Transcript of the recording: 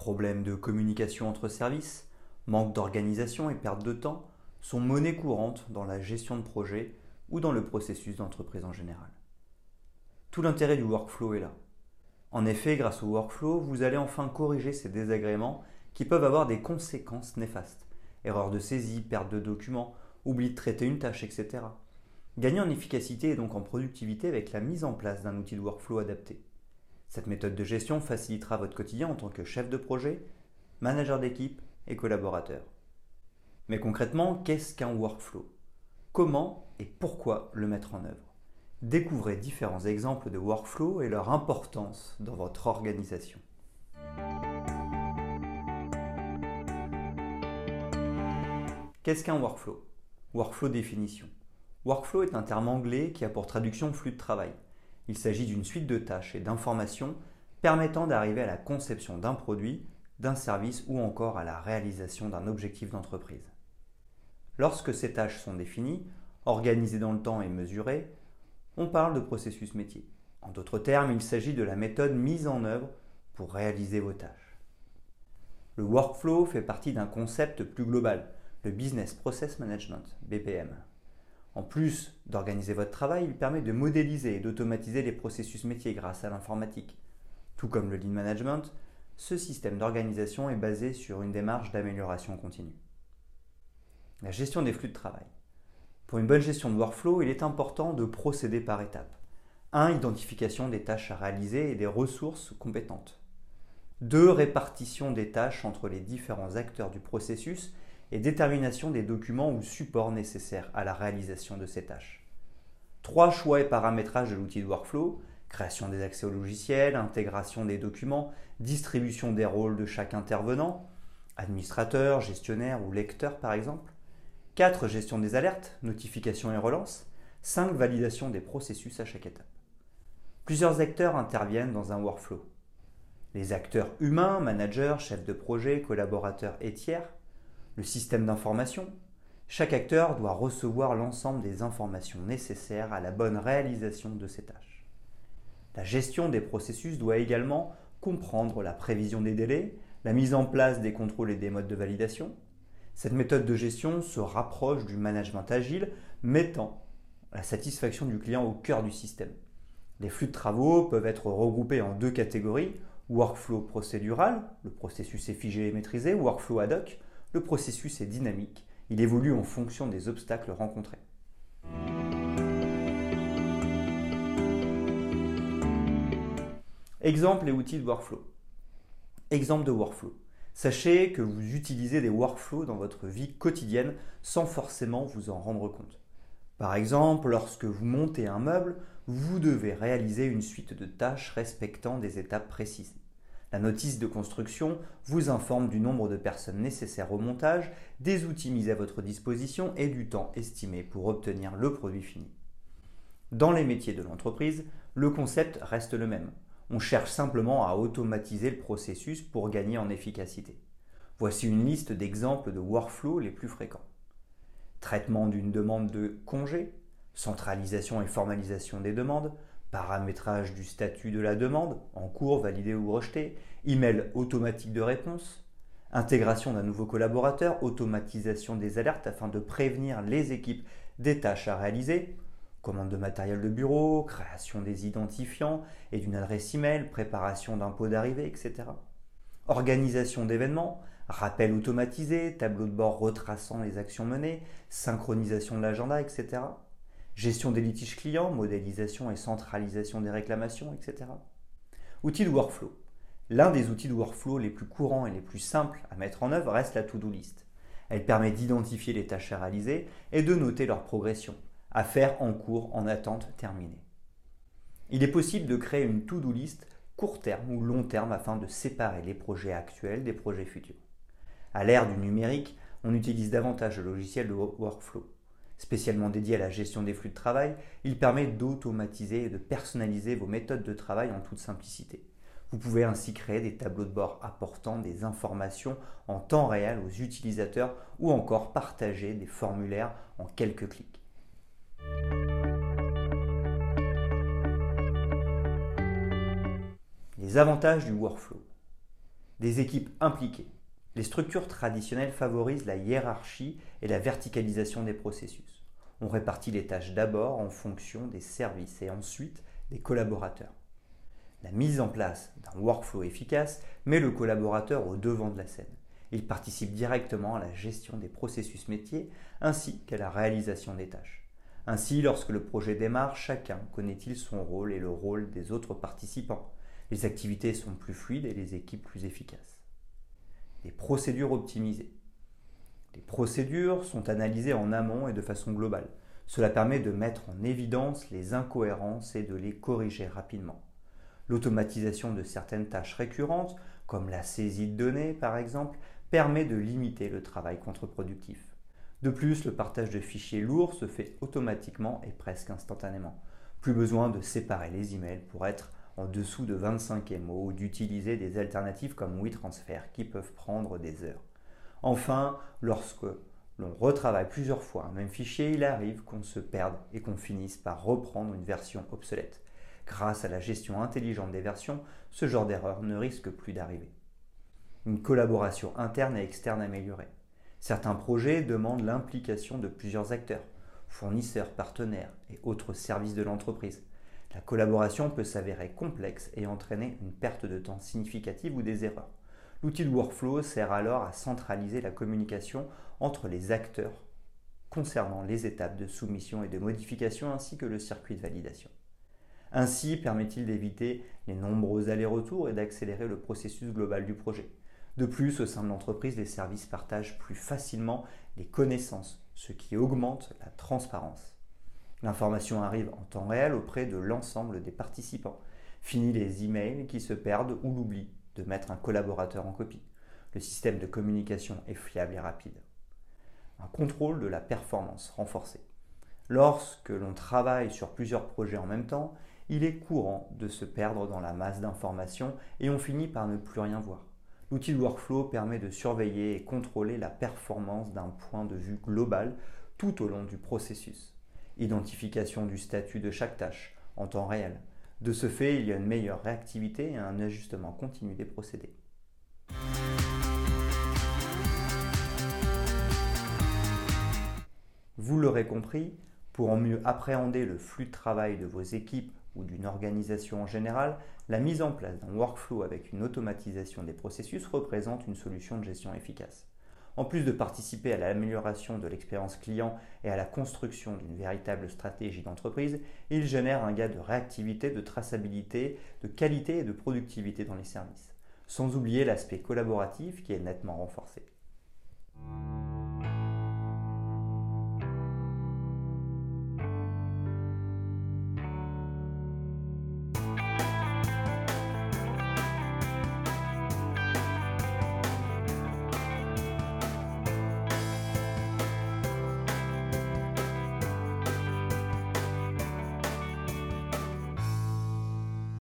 problèmes de communication entre services, manque d'organisation et perte de temps sont monnaie courante dans la gestion de projet ou dans le processus d'entreprise en général. Tout l'intérêt du workflow est là. En effet, grâce au workflow, vous allez enfin corriger ces désagréments qui peuvent avoir des conséquences néfastes. Erreur de saisie, perte de documents, oubli de traiter une tâche, etc. Gagner en efficacité et donc en productivité avec la mise en place d'un outil de workflow adapté. Cette méthode de gestion facilitera votre quotidien en tant que chef de projet, manager d'équipe et collaborateur. Mais concrètement, qu'est-ce qu'un workflow? Comment et pourquoi le mettre en œuvre? Découvrez différents exemples de workflow et leur importance dans votre organisation. Qu'est-ce qu'un workflow? Workflow définition. Workflow est un terme anglais qui a pour traduction flux de travail. Il s'agit d'une suite de tâches et d'informations permettant d'arriver à la conception d'un produit, d'un service ou encore à la réalisation d'un objectif d'entreprise. Lorsque ces tâches sont définies, organisées dans le temps et mesurées, on parle de processus métier. En d'autres termes, il s'agit de la méthode mise en œuvre pour réaliser vos tâches. Le workflow fait partie d'un concept plus global, le Business Process Management, BPM. En plus d'organiser votre travail, il permet de modéliser et d'automatiser les processus métiers grâce à l'informatique. Tout comme le lean management, ce système d'organisation est basé sur une démarche d'amélioration continue. La gestion des flux de travail. Pour une bonne gestion de workflow, il est important de procéder par étapes. 1. Identification des tâches à réaliser et des ressources compétentes. 2. Répartition des tâches entre les différents acteurs du processus et détermination des documents ou supports nécessaires à la réalisation de ces tâches. Trois choix et paramétrage de l'outil de workflow, création des accès au logiciel, intégration des documents, distribution des rôles de chaque intervenant, administrateur, gestionnaire ou lecteur par exemple. 4. Gestion des alertes, notifications et relances. 5. Validation des processus à chaque étape. Plusieurs acteurs interviennent dans un workflow. Les acteurs humains, managers, chefs de projet, collaborateurs et tiers le système d'information. Chaque acteur doit recevoir l'ensemble des informations nécessaires à la bonne réalisation de ses tâches. La gestion des processus doit également comprendre la prévision des délais, la mise en place des contrôles et des modes de validation. Cette méthode de gestion se rapproche du management agile, mettant la satisfaction du client au cœur du système. Les flux de travaux peuvent être regroupés en deux catégories, workflow procédural, le processus est figé et maîtrisé, workflow ad hoc, le processus est dynamique, il évolue en fonction des obstacles rencontrés. Exemple et outils de workflow. Exemple de workflow. Sachez que vous utilisez des workflows dans votre vie quotidienne sans forcément vous en rendre compte. Par exemple, lorsque vous montez un meuble, vous devez réaliser une suite de tâches respectant des étapes précises. La notice de construction vous informe du nombre de personnes nécessaires au montage, des outils mis à votre disposition et du temps estimé pour obtenir le produit fini. Dans les métiers de l'entreprise, le concept reste le même. On cherche simplement à automatiser le processus pour gagner en efficacité. Voici une liste d'exemples de workflows les plus fréquents. Traitement d'une demande de congé, centralisation et formalisation des demandes, paramétrage du statut de la demande, en cours, validé ou rejeté, email automatique de réponse, intégration d'un nouveau collaborateur, automatisation des alertes afin de prévenir les équipes des tâches à réaliser, commande de matériel de bureau, création des identifiants et d'une adresse email, préparation d'un pot d'arrivée, etc. Organisation d'événements, rappel automatisé, tableau de bord retraçant les actions menées, synchronisation de l'agenda, etc gestion des litiges clients, modélisation et centralisation des réclamations, etc. Outils de workflow. L'un des outils de workflow les plus courants et les plus simples à mettre en œuvre reste la to-do list. Elle permet d'identifier les tâches à réaliser et de noter leur progression, à faire en cours en attente terminée. Il est possible de créer une to-do list court terme ou long terme afin de séparer les projets actuels des projets futurs. À l'ère du numérique, on utilise davantage le logiciel de workflow. Spécialement dédié à la gestion des flux de travail, il permet d'automatiser et de personnaliser vos méthodes de travail en toute simplicité. Vous pouvez ainsi créer des tableaux de bord apportant des informations en temps réel aux utilisateurs ou encore partager des formulaires en quelques clics. Les avantages du workflow. Des équipes impliquées. Les structures traditionnelles favorisent la hiérarchie et la verticalisation des processus. On répartit les tâches d'abord en fonction des services et ensuite des collaborateurs. La mise en place d'un workflow efficace met le collaborateur au devant de la scène. Il participe directement à la gestion des processus métiers ainsi qu'à la réalisation des tâches. Ainsi, lorsque le projet démarre, chacun connaît-il son rôle et le rôle des autres participants. Les activités sont plus fluides et les équipes plus efficaces des procédures optimisées. Les procédures sont analysées en amont et de façon globale. Cela permet de mettre en évidence les incohérences et de les corriger rapidement. L'automatisation de certaines tâches récurrentes, comme la saisie de données par exemple, permet de limiter le travail contre-productif. De plus, le partage de fichiers lourds se fait automatiquement et presque instantanément. Plus besoin de séparer les emails pour être en dessous de 25 MO ou d'utiliser des alternatives comme WeTransfer qui peuvent prendre des heures. Enfin, lorsque l'on retravaille plusieurs fois un même fichier, il arrive qu'on se perde et qu'on finisse par reprendre une version obsolète. Grâce à la gestion intelligente des versions, ce genre d'erreur ne risque plus d'arriver. Une collaboration interne et externe améliorée. Certains projets demandent l'implication de plusieurs acteurs, fournisseurs, partenaires et autres services de l'entreprise. La collaboration peut s'avérer complexe et entraîner une perte de temps significative ou des erreurs. L'outil workflow sert alors à centraliser la communication entre les acteurs concernant les étapes de soumission et de modification ainsi que le circuit de validation. Ainsi permet-il d'éviter les nombreux allers-retours et d'accélérer le processus global du projet. De plus, au sein de l'entreprise, les services partagent plus facilement les connaissances, ce qui augmente la transparence. L'information arrive en temps réel auprès de l'ensemble des participants. Fini les emails qui se perdent ou l'oubli de mettre un collaborateur en copie. Le système de communication est fiable et rapide. Un contrôle de la performance renforcé. Lorsque l'on travaille sur plusieurs projets en même temps, il est courant de se perdre dans la masse d'informations et on finit par ne plus rien voir. L'outil workflow permet de surveiller et contrôler la performance d'un point de vue global tout au long du processus identification du statut de chaque tâche en temps réel. De ce fait, il y a une meilleure réactivité et un ajustement continu des procédés. Vous l'aurez compris, pour en mieux appréhender le flux de travail de vos équipes ou d'une organisation en général, la mise en place d'un workflow avec une automatisation des processus représente une solution de gestion efficace. En plus de participer à l'amélioration de l'expérience client et à la construction d'une véritable stratégie d'entreprise, il génère un gain de réactivité, de traçabilité, de qualité et de productivité dans les services. Sans oublier l'aspect collaboratif qui est nettement renforcé.